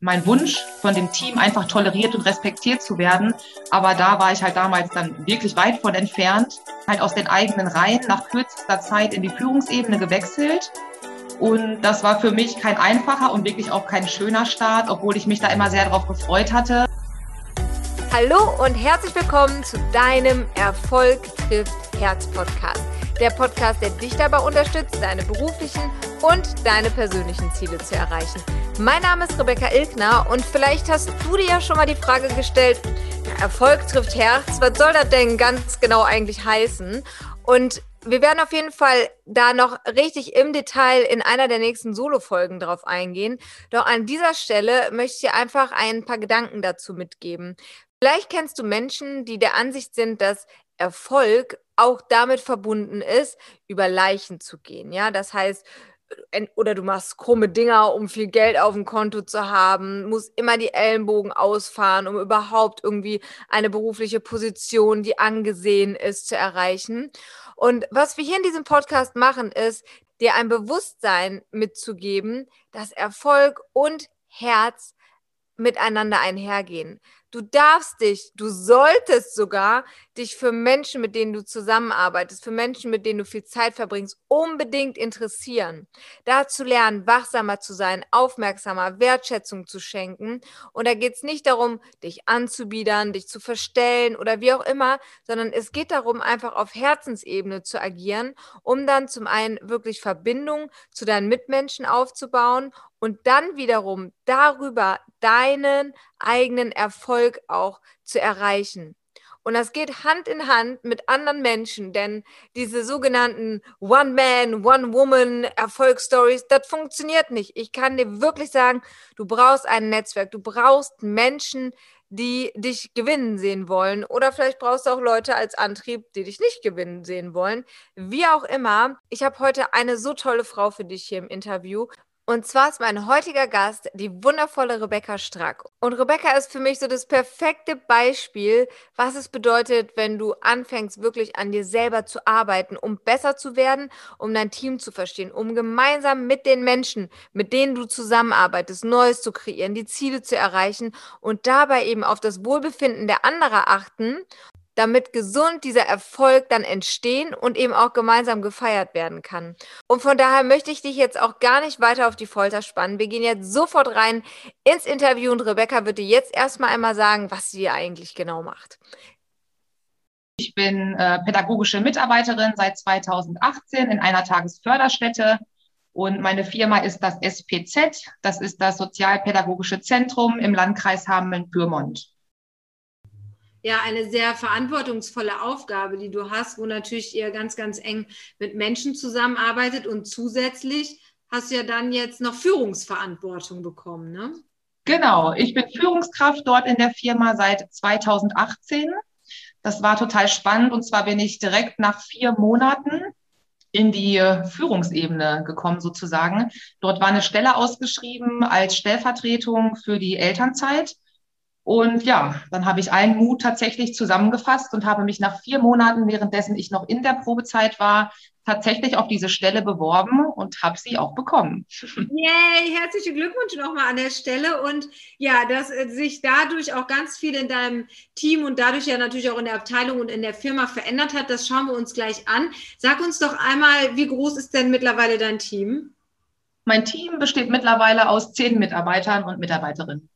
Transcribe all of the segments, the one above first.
mein Wunsch von dem Team einfach toleriert und respektiert zu werden. Aber da war ich halt damals dann wirklich weit von entfernt, halt aus den eigenen Reihen nach kürzester Zeit in die Führungsebene gewechselt. Und das war für mich kein einfacher und wirklich auch kein schöner Start, obwohl ich mich da immer sehr darauf gefreut hatte. Hallo und herzlich willkommen zu deinem Erfolg trifft Herz Podcast. Der Podcast, der dich dabei unterstützt, deine beruflichen und deine persönlichen Ziele zu erreichen. Mein Name ist Rebecca Ilkner und vielleicht hast du dir ja schon mal die Frage gestellt, Erfolg trifft Herz, was soll das denn ganz genau eigentlich heißen? Und wir werden auf jeden Fall da noch richtig im Detail in einer der nächsten Solo-Folgen drauf eingehen. Doch an dieser Stelle möchte ich dir einfach ein paar Gedanken dazu mitgeben. Vielleicht kennst du Menschen, die der Ansicht sind, dass Erfolg auch damit verbunden ist, über Leichen zu gehen. Ja, das heißt, oder du machst krumme Dinger, um viel Geld auf dem Konto zu haben, musst immer die Ellenbogen ausfahren, um überhaupt irgendwie eine berufliche Position, die angesehen ist, zu erreichen. Und was wir hier in diesem Podcast machen, ist, dir ein Bewusstsein mitzugeben, dass Erfolg und Herz miteinander einhergehen. Du darfst dich, du solltest sogar dich für Menschen, mit denen du zusammenarbeitest, für Menschen, mit denen du viel Zeit verbringst, unbedingt interessieren. Da zu lernen, wachsamer zu sein, aufmerksamer, Wertschätzung zu schenken. Und da geht es nicht darum, dich anzubiedern, dich zu verstellen oder wie auch immer, sondern es geht darum, einfach auf Herzensebene zu agieren, um dann zum einen wirklich Verbindung zu deinen Mitmenschen aufzubauen und dann wiederum darüber deinen eigenen Erfolg auch zu erreichen. Und das geht Hand in Hand mit anderen Menschen, denn diese sogenannten One-Man, One-Woman-Erfolgsstories, das funktioniert nicht. Ich kann dir wirklich sagen, du brauchst ein Netzwerk, du brauchst Menschen, die dich gewinnen sehen wollen. Oder vielleicht brauchst du auch Leute als Antrieb, die dich nicht gewinnen sehen wollen. Wie auch immer, ich habe heute eine so tolle Frau für dich hier im Interview. Und zwar ist mein heutiger Gast die wundervolle Rebecca Strack. Und Rebecca ist für mich so das perfekte Beispiel, was es bedeutet, wenn du anfängst, wirklich an dir selber zu arbeiten, um besser zu werden, um dein Team zu verstehen, um gemeinsam mit den Menschen, mit denen du zusammenarbeitest, Neues zu kreieren, die Ziele zu erreichen und dabei eben auf das Wohlbefinden der anderen achten damit gesund dieser Erfolg dann entstehen und eben auch gemeinsam gefeiert werden kann. Und von daher möchte ich dich jetzt auch gar nicht weiter auf die Folter spannen. Wir gehen jetzt sofort rein ins Interview und Rebecca wird dir jetzt erstmal einmal sagen, was sie eigentlich genau macht. Ich bin äh, pädagogische Mitarbeiterin seit 2018 in einer Tagesförderstätte und meine Firma ist das SPZ, das ist das Sozialpädagogische Zentrum im Landkreis Hameln-Pyrmont ja eine sehr verantwortungsvolle Aufgabe, die du hast, wo natürlich ihr ganz, ganz eng mit Menschen zusammenarbeitet und zusätzlich hast du ja dann jetzt noch Führungsverantwortung bekommen, ne? Genau, ich bin Führungskraft dort in der Firma seit 2018. Das war total spannend und zwar bin ich direkt nach vier Monaten in die Führungsebene gekommen sozusagen. Dort war eine Stelle ausgeschrieben als Stellvertretung für die Elternzeit. Und ja, dann habe ich allen Mut tatsächlich zusammengefasst und habe mich nach vier Monaten, währenddessen ich noch in der Probezeit war, tatsächlich auf diese Stelle beworben und habe sie auch bekommen. Yay, herzlichen Glückwunsch nochmal an der Stelle. Und ja, dass äh, sich dadurch auch ganz viel in deinem Team und dadurch ja natürlich auch in der Abteilung und in der Firma verändert hat, das schauen wir uns gleich an. Sag uns doch einmal, wie groß ist denn mittlerweile dein Team? Mein Team besteht mittlerweile aus zehn Mitarbeitern und Mitarbeiterinnen.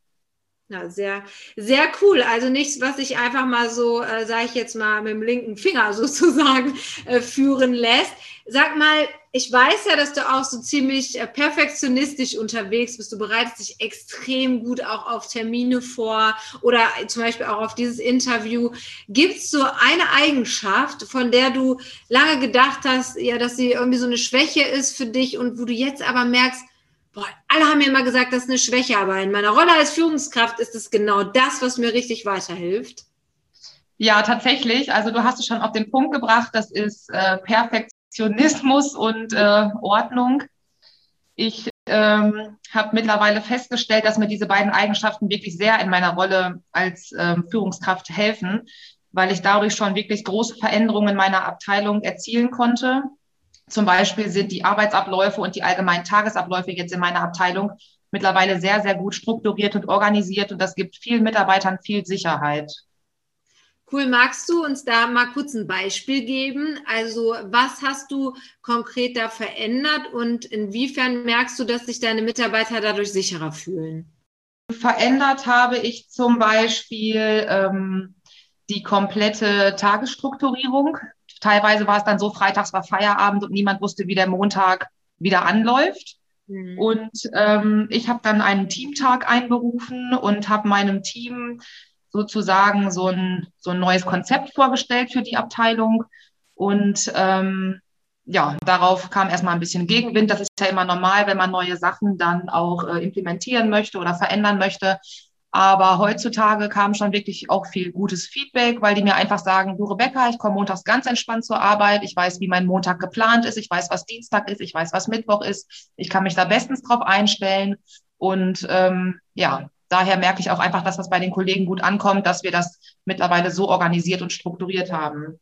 Ja, sehr, sehr cool. Also nichts, was sich einfach mal so, äh, sage ich jetzt mal, mit dem linken Finger sozusagen äh, führen lässt. Sag mal, ich weiß ja, dass du auch so ziemlich äh, perfektionistisch unterwegs bist. Du bereitest dich extrem gut auch auf Termine vor oder zum Beispiel auch auf dieses Interview. Gibt es so eine Eigenschaft, von der du lange gedacht hast, ja, dass sie irgendwie so eine Schwäche ist für dich und wo du jetzt aber merkst, boah, alle haben mir immer gesagt, das ist eine Schwäche, aber in meiner Rolle als Führungskraft ist es genau das, was mir richtig weiterhilft. Ja, tatsächlich. Also du hast es schon auf den Punkt gebracht, das ist äh, Perfektionismus und äh, Ordnung. Ich ähm, habe mittlerweile festgestellt, dass mir diese beiden Eigenschaften wirklich sehr in meiner Rolle als ähm, Führungskraft helfen, weil ich dadurch schon wirklich große Veränderungen in meiner Abteilung erzielen konnte. Zum Beispiel sind die Arbeitsabläufe und die allgemeinen Tagesabläufe jetzt in meiner Abteilung mittlerweile sehr, sehr gut strukturiert und organisiert und das gibt vielen Mitarbeitern viel Sicherheit. Cool, magst du uns da mal kurz ein Beispiel geben? Also was hast du konkret da verändert und inwiefern merkst du, dass sich deine Mitarbeiter dadurch sicherer fühlen? Verändert habe ich zum Beispiel ähm, die komplette Tagesstrukturierung. Teilweise war es dann so, freitags war Feierabend und niemand wusste, wie der Montag wieder anläuft. Mhm. Und ähm, ich habe dann einen Teamtag einberufen und habe meinem Team sozusagen so ein, so ein neues Konzept vorgestellt für die Abteilung. Und ähm, ja, darauf kam erstmal ein bisschen Gegenwind. Das ist ja immer normal, wenn man neue Sachen dann auch äh, implementieren möchte oder verändern möchte. Aber heutzutage kam schon wirklich auch viel gutes Feedback, weil die mir einfach sagen, du Rebecca, ich komme montags ganz entspannt zur Arbeit. Ich weiß, wie mein Montag geplant ist. Ich weiß, was Dienstag ist. Ich weiß, was Mittwoch ist. Ich kann mich da bestens drauf einstellen. Und ähm, ja, daher merke ich auch einfach, dass das bei den Kollegen gut ankommt, dass wir das mittlerweile so organisiert und strukturiert haben.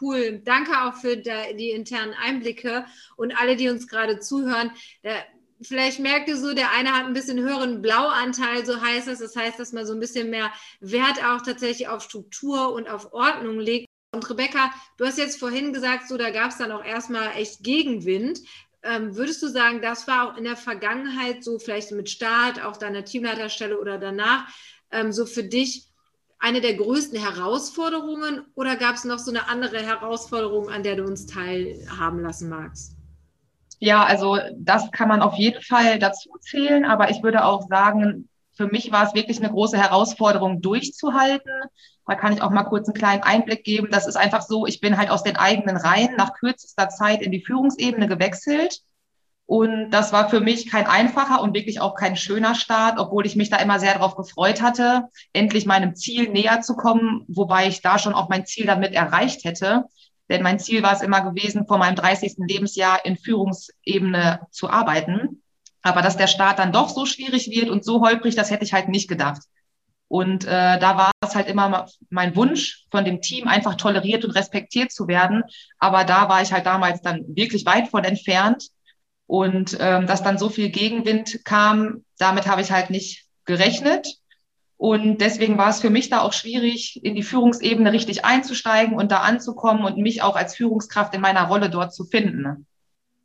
Cool, danke auch für die internen Einblicke und alle, die uns gerade zuhören. Vielleicht merkt ihr so, der eine hat ein bisschen höheren Blauanteil, so heißt es. Das heißt, dass man so ein bisschen mehr Wert auch tatsächlich auf Struktur und auf Ordnung legt. Und Rebecca, du hast jetzt vorhin gesagt, so da gab es dann auch erstmal echt Gegenwind. Ähm, würdest du sagen, das war auch in der Vergangenheit so, vielleicht mit Start, auch deiner Teamleiterstelle oder danach, ähm, so für dich eine der größten Herausforderungen oder gab es noch so eine andere Herausforderung, an der du uns teilhaben lassen magst? Ja, also das kann man auf jeden Fall dazu zählen, aber ich würde auch sagen, für mich war es wirklich eine große Herausforderung durchzuhalten. Da kann ich auch mal kurz einen kleinen Einblick geben. Das ist einfach so, ich bin halt aus den eigenen Reihen nach kürzester Zeit in die Führungsebene gewechselt. Und das war für mich kein einfacher und wirklich auch kein schöner Start, obwohl ich mich da immer sehr darauf gefreut hatte, endlich meinem Ziel näher zu kommen, wobei ich da schon auch mein Ziel damit erreicht hätte. Denn mein Ziel war es immer gewesen, vor meinem 30. Lebensjahr in Führungsebene zu arbeiten. Aber dass der Start dann doch so schwierig wird und so holprig, das hätte ich halt nicht gedacht. Und äh, da war es halt immer mein Wunsch von dem Team, einfach toleriert und respektiert zu werden. Aber da war ich halt damals dann wirklich weit von entfernt. Und ähm, dass dann so viel Gegenwind kam, damit habe ich halt nicht gerechnet. Und deswegen war es für mich da auch schwierig, in die Führungsebene richtig einzusteigen und da anzukommen und mich auch als Führungskraft in meiner Rolle dort zu finden.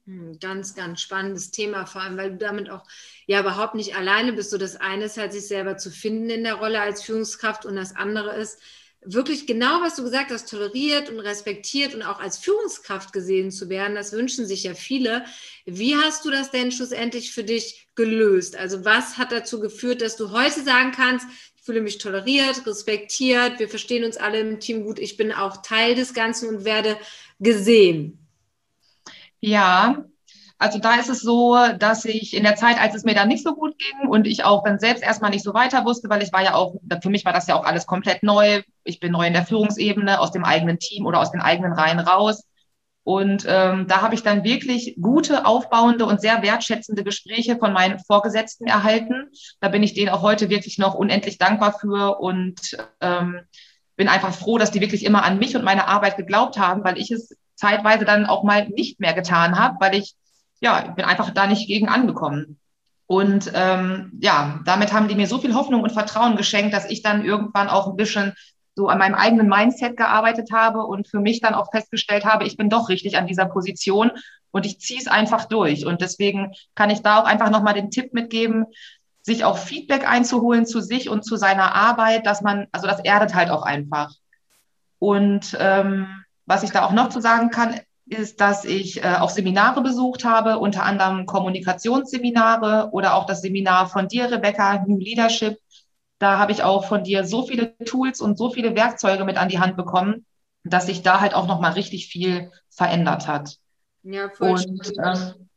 Hm, ganz, ganz spannendes Thema, vor allem, weil du damit auch ja überhaupt nicht alleine bist. So das eine ist halt, sich selber zu finden in der Rolle als Führungskraft und das andere ist, wirklich genau, was du gesagt hast, toleriert und respektiert und auch als Führungskraft gesehen zu werden. Das wünschen sich ja viele. Wie hast du das denn schlussendlich für dich gelöst? Also was hat dazu geführt, dass du heute sagen kannst, fühle mich toleriert, respektiert, wir verstehen uns alle im Team gut, ich bin auch Teil des Ganzen und werde gesehen? Ja, also da ist es so, dass ich in der Zeit, als es mir dann nicht so gut ging und ich auch dann selbst erstmal nicht so weiter wusste, weil ich war ja auch, für mich war das ja auch alles komplett neu. Ich bin neu in der Führungsebene, aus dem eigenen Team oder aus den eigenen Reihen raus. Und ähm, da habe ich dann wirklich gute, aufbauende und sehr wertschätzende Gespräche von meinen Vorgesetzten erhalten. Da bin ich denen auch heute wirklich noch unendlich dankbar für und ähm, bin einfach froh, dass die wirklich immer an mich und meine Arbeit geglaubt haben, weil ich es zeitweise dann auch mal nicht mehr getan habe, weil ich ja, bin einfach da nicht gegen angekommen. Und ähm, ja, damit haben die mir so viel Hoffnung und Vertrauen geschenkt, dass ich dann irgendwann auch ein bisschen so an meinem eigenen Mindset gearbeitet habe und für mich dann auch festgestellt habe, ich bin doch richtig an dieser Position und ich ziehe es einfach durch. Und deswegen kann ich da auch einfach nochmal den Tipp mitgeben, sich auch Feedback einzuholen zu sich und zu seiner Arbeit, dass man, also das erdet halt auch einfach. Und ähm, was ich da auch noch zu sagen kann, ist, dass ich äh, auch Seminare besucht habe, unter anderem Kommunikationsseminare oder auch das Seminar von dir, Rebecca, New Leadership. Da habe ich auch von dir so viele Tools und so viele Werkzeuge mit an die Hand bekommen, dass sich da halt auch noch mal richtig viel verändert hat. Ja, voll und, ähm,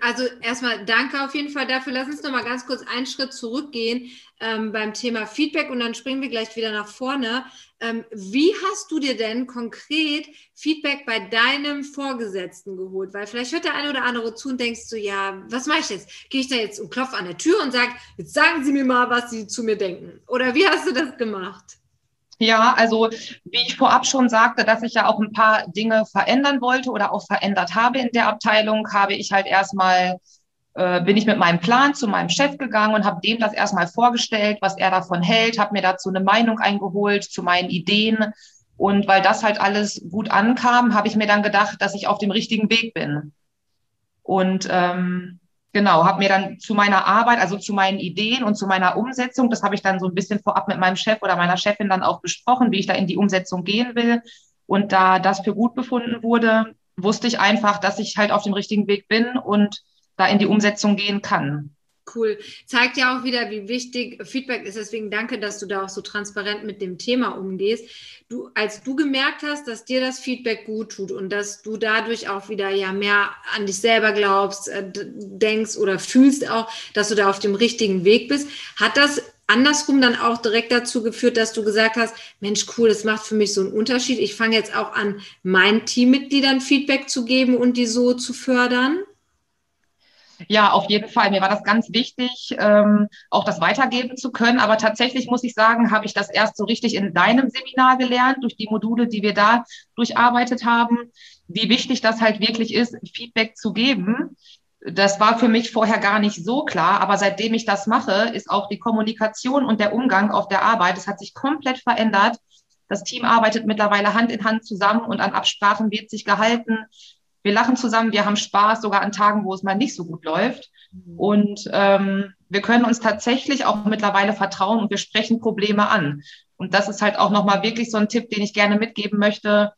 also erstmal danke auf jeden Fall dafür. Lass uns noch mal ganz kurz einen Schritt zurückgehen ähm, beim Thema Feedback und dann springen wir gleich wieder nach vorne. Ähm, wie hast du dir denn konkret Feedback bei deinem Vorgesetzten geholt? Weil vielleicht hört der eine oder andere zu und denkst du, ja, was mache ich jetzt? Gehe ich da jetzt und klopfe an der Tür und sage, jetzt sagen Sie mir mal, was Sie zu mir denken? Oder wie hast du das gemacht? Ja, also wie ich vorab schon sagte, dass ich ja auch ein paar Dinge verändern wollte oder auch verändert habe in der Abteilung, habe ich halt erstmal äh, bin ich mit meinem Plan zu meinem Chef gegangen und habe dem das erstmal vorgestellt, was er davon hält, habe mir dazu eine Meinung eingeholt zu meinen Ideen. Und weil das halt alles gut ankam, habe ich mir dann gedacht, dass ich auf dem richtigen Weg bin. Und ähm, genau, habe mir dann zu meiner Arbeit, also zu meinen Ideen und zu meiner Umsetzung, das habe ich dann so ein bisschen vorab mit meinem Chef oder meiner Chefin dann auch besprochen, wie ich da in die Umsetzung gehen will. Und da das für gut befunden wurde, wusste ich einfach, dass ich halt auf dem richtigen Weg bin und da in die Umsetzung gehen kann. Cool. Zeigt ja auch wieder, wie wichtig Feedback ist. Deswegen danke, dass du da auch so transparent mit dem Thema umgehst. Du, als du gemerkt hast, dass dir das Feedback gut tut und dass du dadurch auch wieder ja mehr an dich selber glaubst, äh, denkst oder fühlst auch, dass du da auf dem richtigen Weg bist, hat das andersrum dann auch direkt dazu geführt, dass du gesagt hast, Mensch, cool, das macht für mich so einen Unterschied. Ich fange jetzt auch an, meinen Teammitgliedern Feedback zu geben und die so zu fördern? Ja, auf jeden Fall. Mir war das ganz wichtig, ähm, auch das weitergeben zu können. Aber tatsächlich muss ich sagen, habe ich das erst so richtig in deinem Seminar gelernt, durch die Module, die wir da durcharbeitet haben, wie wichtig das halt wirklich ist, Feedback zu geben. Das war für mich vorher gar nicht so klar, aber seitdem ich das mache, ist auch die Kommunikation und der Umgang auf der Arbeit, es hat sich komplett verändert. Das Team arbeitet mittlerweile Hand in Hand zusammen und an Absprachen wird sich gehalten wir lachen zusammen, wir haben Spaß, sogar an Tagen, wo es mal nicht so gut läuft. Und ähm, wir können uns tatsächlich auch mittlerweile vertrauen und wir sprechen Probleme an. Und das ist halt auch nochmal wirklich so ein Tipp, den ich gerne mitgeben möchte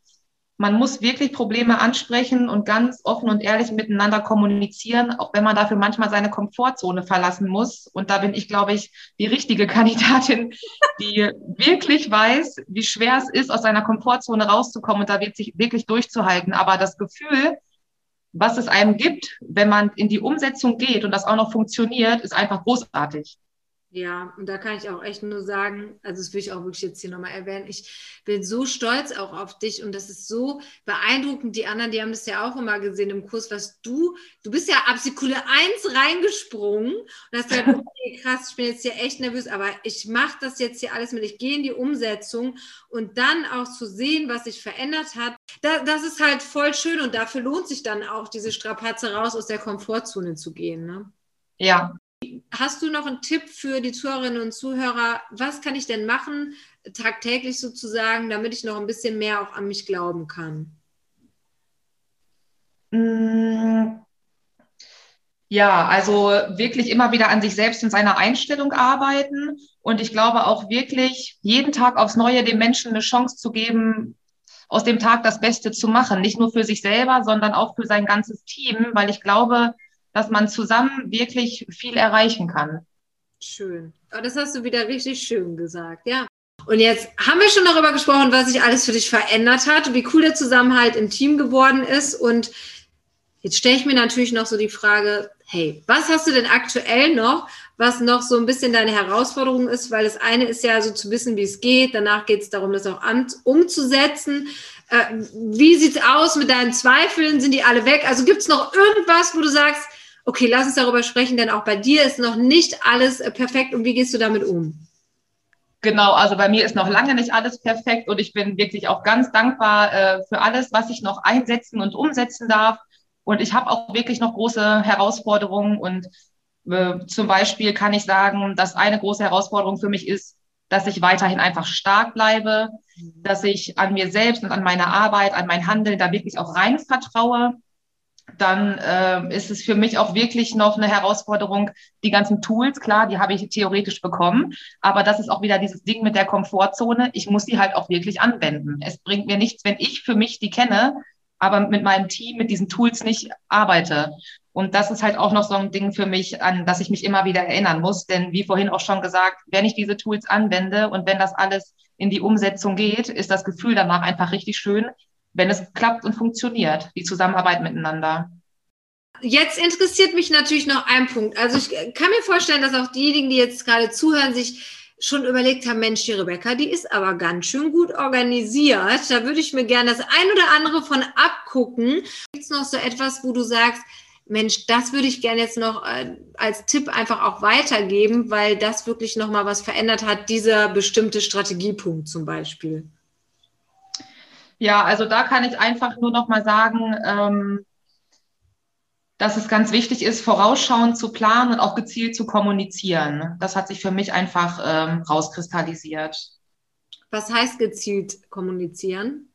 man muss wirklich Probleme ansprechen und ganz offen und ehrlich miteinander kommunizieren, auch wenn man dafür manchmal seine Komfortzone verlassen muss. Und da bin ich, glaube ich, die richtige Kandidatin, die wirklich weiß, wie schwer es ist, aus seiner Komfortzone rauszukommen und da wird sich wirklich durchzuhalten. Aber das Gefühl, was es einem gibt, wenn man in die Umsetzung geht und das auch noch funktioniert, ist einfach großartig. Ja, und da kann ich auch echt nur sagen, also das will ich auch wirklich jetzt hier nochmal erwähnen, ich bin so stolz auch auf dich und das ist so beeindruckend. Die anderen, die haben das ja auch immer gesehen im Kurs, was du, du bist ja ab Sekunde 1 reingesprungen und hast gesagt, okay, krass, ich bin jetzt hier echt nervös, aber ich mache das jetzt hier alles mit, ich gehe in die Umsetzung und dann auch zu sehen, was sich verändert hat, da, das ist halt voll schön und dafür lohnt sich dann auch diese Strapaze raus aus der Komfortzone zu gehen. Ne? Ja, Hast du noch einen Tipp für die Zuhörerinnen und Zuhörer? Was kann ich denn machen, tagtäglich sozusagen, damit ich noch ein bisschen mehr auch an mich glauben kann? Mm. Ja, also wirklich immer wieder an sich selbst und seiner Einstellung arbeiten. Und ich glaube auch wirklich jeden Tag aufs Neue dem Menschen eine Chance zu geben, aus dem Tag das Beste zu machen. Nicht nur für sich selber, sondern auch für sein ganzes Team, weil ich glaube, dass man zusammen wirklich viel erreichen kann. Schön. Oh, das hast du wieder richtig schön gesagt, ja. Und jetzt haben wir schon darüber gesprochen, was sich alles für dich verändert hat, wie cool der Zusammenhalt im Team geworden ist. Und jetzt stelle ich mir natürlich noch so die Frage, hey, was hast du denn aktuell noch, was noch so ein bisschen deine Herausforderung ist? Weil das eine ist ja so zu wissen, wie es geht. Danach geht es darum, das auch umzusetzen. Äh, wie sieht es aus mit deinen Zweifeln? Sind die alle weg? Also gibt es noch irgendwas, wo du sagst, okay, lass uns darüber sprechen, denn auch bei dir ist noch nicht alles äh, perfekt und wie gehst du damit um? Genau, also bei mir ist noch lange nicht alles perfekt und ich bin wirklich auch ganz dankbar äh, für alles, was ich noch einsetzen und umsetzen darf. Und ich habe auch wirklich noch große Herausforderungen und äh, zum Beispiel kann ich sagen, dass eine große Herausforderung für mich ist, dass ich weiterhin einfach stark bleibe, mhm. dass ich an mir selbst und an meine Arbeit, an mein Handeln da wirklich auch rein vertraue dann äh, ist es für mich auch wirklich noch eine Herausforderung, die ganzen Tools, klar, die habe ich theoretisch bekommen, aber das ist auch wieder dieses Ding mit der Komfortzone. Ich muss die halt auch wirklich anwenden. Es bringt mir nichts, wenn ich für mich die kenne, aber mit meinem Team, mit diesen Tools nicht arbeite. Und das ist halt auch noch so ein Ding für mich, an das ich mich immer wieder erinnern muss. Denn wie vorhin auch schon gesagt, wenn ich diese Tools anwende und wenn das alles in die Umsetzung geht, ist das Gefühl danach einfach richtig schön, wenn es klappt und funktioniert, die Zusammenarbeit miteinander. Jetzt interessiert mich natürlich noch ein Punkt. Also ich kann mir vorstellen, dass auch diejenigen, die jetzt gerade zuhören, sich schon überlegt haben, Mensch, die Rebecca, die ist aber ganz schön gut organisiert. Da würde ich mir gerne das ein oder andere von abgucken. Gibt es noch so etwas, wo du sagst, Mensch, das würde ich gerne jetzt noch äh, als Tipp einfach auch weitergeben, weil das wirklich nochmal was verändert hat, dieser bestimmte Strategiepunkt zum Beispiel. Ja, also da kann ich einfach nur noch mal sagen, ähm, dass es ganz wichtig ist, vorausschauend zu planen und auch gezielt zu kommunizieren. Das hat sich für mich einfach ähm, rauskristallisiert. Was heißt gezielt kommunizieren?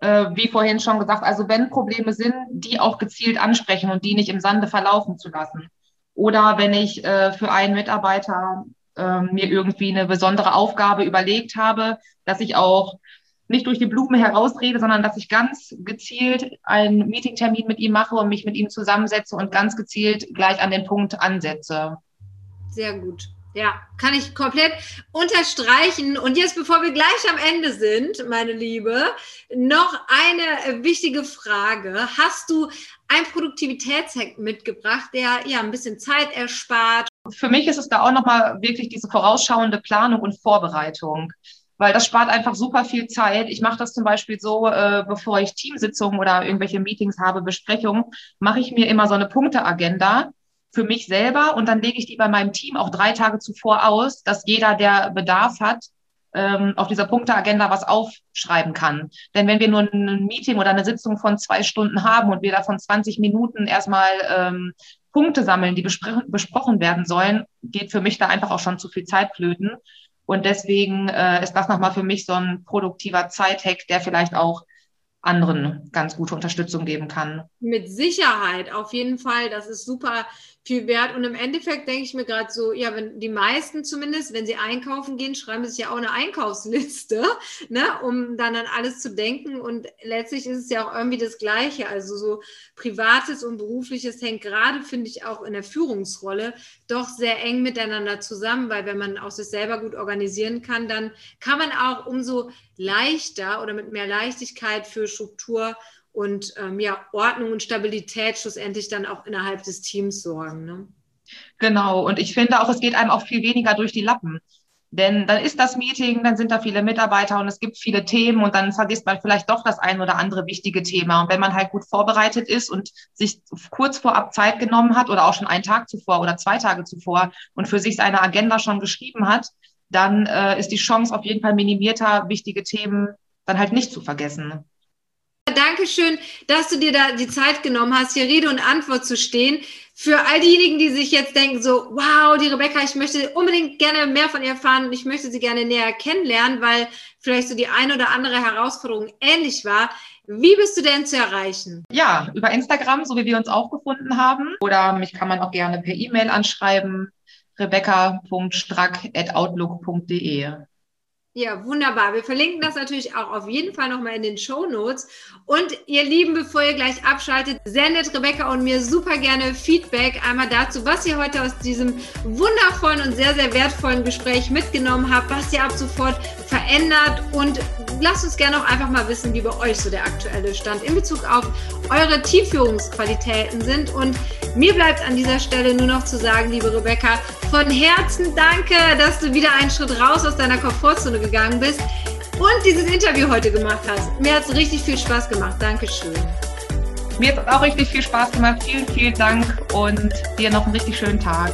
Äh, wie vorhin schon gesagt, also wenn Probleme sind, die auch gezielt ansprechen und die nicht im Sande verlaufen zu lassen. Oder wenn ich äh, für einen Mitarbeiter äh, mir irgendwie eine besondere Aufgabe überlegt habe, dass ich auch nicht durch die Blume herausrede, sondern dass ich ganz gezielt einen Meetingtermin mit ihm mache und mich mit ihm zusammensetze und ganz gezielt gleich an den Punkt ansetze. Sehr gut. Ja, kann ich komplett unterstreichen. Und jetzt, bevor wir gleich am Ende sind, meine Liebe, noch eine wichtige Frage. Hast du einen Produktivitätshack mitgebracht, der ja ein bisschen Zeit erspart? Für mich ist es da auch nochmal wirklich diese vorausschauende Planung und Vorbereitung weil das spart einfach super viel Zeit. Ich mache das zum Beispiel so, äh, bevor ich Teamsitzungen oder irgendwelche Meetings habe, Besprechungen, mache ich mir immer so eine Punkteagenda für mich selber und dann lege ich die bei meinem Team auch drei Tage zuvor aus, dass jeder, der Bedarf hat, ähm, auf dieser Punkteagenda was aufschreiben kann. Denn wenn wir nur ein Meeting oder eine Sitzung von zwei Stunden haben und wir davon 20 Minuten erstmal ähm, Punkte sammeln, die besprochen werden sollen, geht für mich da einfach auch schon zu viel Zeit flöten. Und deswegen äh, ist das nochmal für mich so ein produktiver Zeithack, der vielleicht auch anderen ganz gute Unterstützung geben kann. Mit Sicherheit, auf jeden Fall. Das ist super viel wert. Und im Endeffekt denke ich mir gerade so, ja, wenn die meisten zumindest, wenn sie einkaufen gehen, schreiben sie sich ja auch eine Einkaufsliste, ne, um dann an alles zu denken. Und letztlich ist es ja auch irgendwie das Gleiche. Also so Privates und Berufliches hängt gerade, finde ich, auch in der Führungsrolle doch sehr eng miteinander zusammen, weil wenn man auch sich selber gut organisieren kann, dann kann man auch umso leichter oder mit mehr Leichtigkeit für Struktur und ähm, ja, Ordnung und Stabilität schlussendlich dann auch innerhalb des Teams sorgen. Ne? Genau, und ich finde auch, es geht einem auch viel weniger durch die Lappen. Denn dann ist das Meeting, dann sind da viele Mitarbeiter und es gibt viele Themen und dann vergisst man vielleicht doch das ein oder andere wichtige Thema. Und wenn man halt gut vorbereitet ist und sich kurz vorab Zeit genommen hat oder auch schon einen Tag zuvor oder zwei Tage zuvor und für sich seine Agenda schon geschrieben hat, dann äh, ist die Chance auf jeden Fall minimierter, wichtige Themen dann halt nicht zu vergessen. Dankeschön, dass du dir da die Zeit genommen hast, hier Rede und Antwort zu stehen. Für all diejenigen, die sich jetzt denken, so, wow, die Rebecca, ich möchte unbedingt gerne mehr von ihr erfahren und ich möchte sie gerne näher kennenlernen, weil vielleicht so die eine oder andere Herausforderung ähnlich war. Wie bist du denn zu erreichen? Ja, über Instagram, so wie wir uns auch gefunden haben. Oder mich kann man auch gerne per E-Mail anschreiben, rebecca.strack.outlook.de. Ja, wunderbar. Wir verlinken das natürlich auch auf jeden Fall nochmal in den Show Notes. Und ihr Lieben, bevor ihr gleich abschaltet, sendet Rebecca und mir super gerne Feedback einmal dazu, was ihr heute aus diesem wundervollen und sehr, sehr wertvollen Gespräch mitgenommen habt, was ihr ab sofort verändert und lasst uns gerne auch einfach mal wissen, wie bei euch so der aktuelle Stand in Bezug auf eure Teamführungsqualitäten sind. Und mir bleibt an dieser Stelle nur noch zu sagen, liebe Rebecca, von Herzen danke, dass du wieder einen Schritt raus aus deiner Komfortzone gegangen bist und dieses Interview heute gemacht hast. Mir hat es richtig viel Spaß gemacht. Dankeschön. Mir hat es auch richtig viel Spaß gemacht. Vielen, vielen Dank und dir noch einen richtig schönen Tag.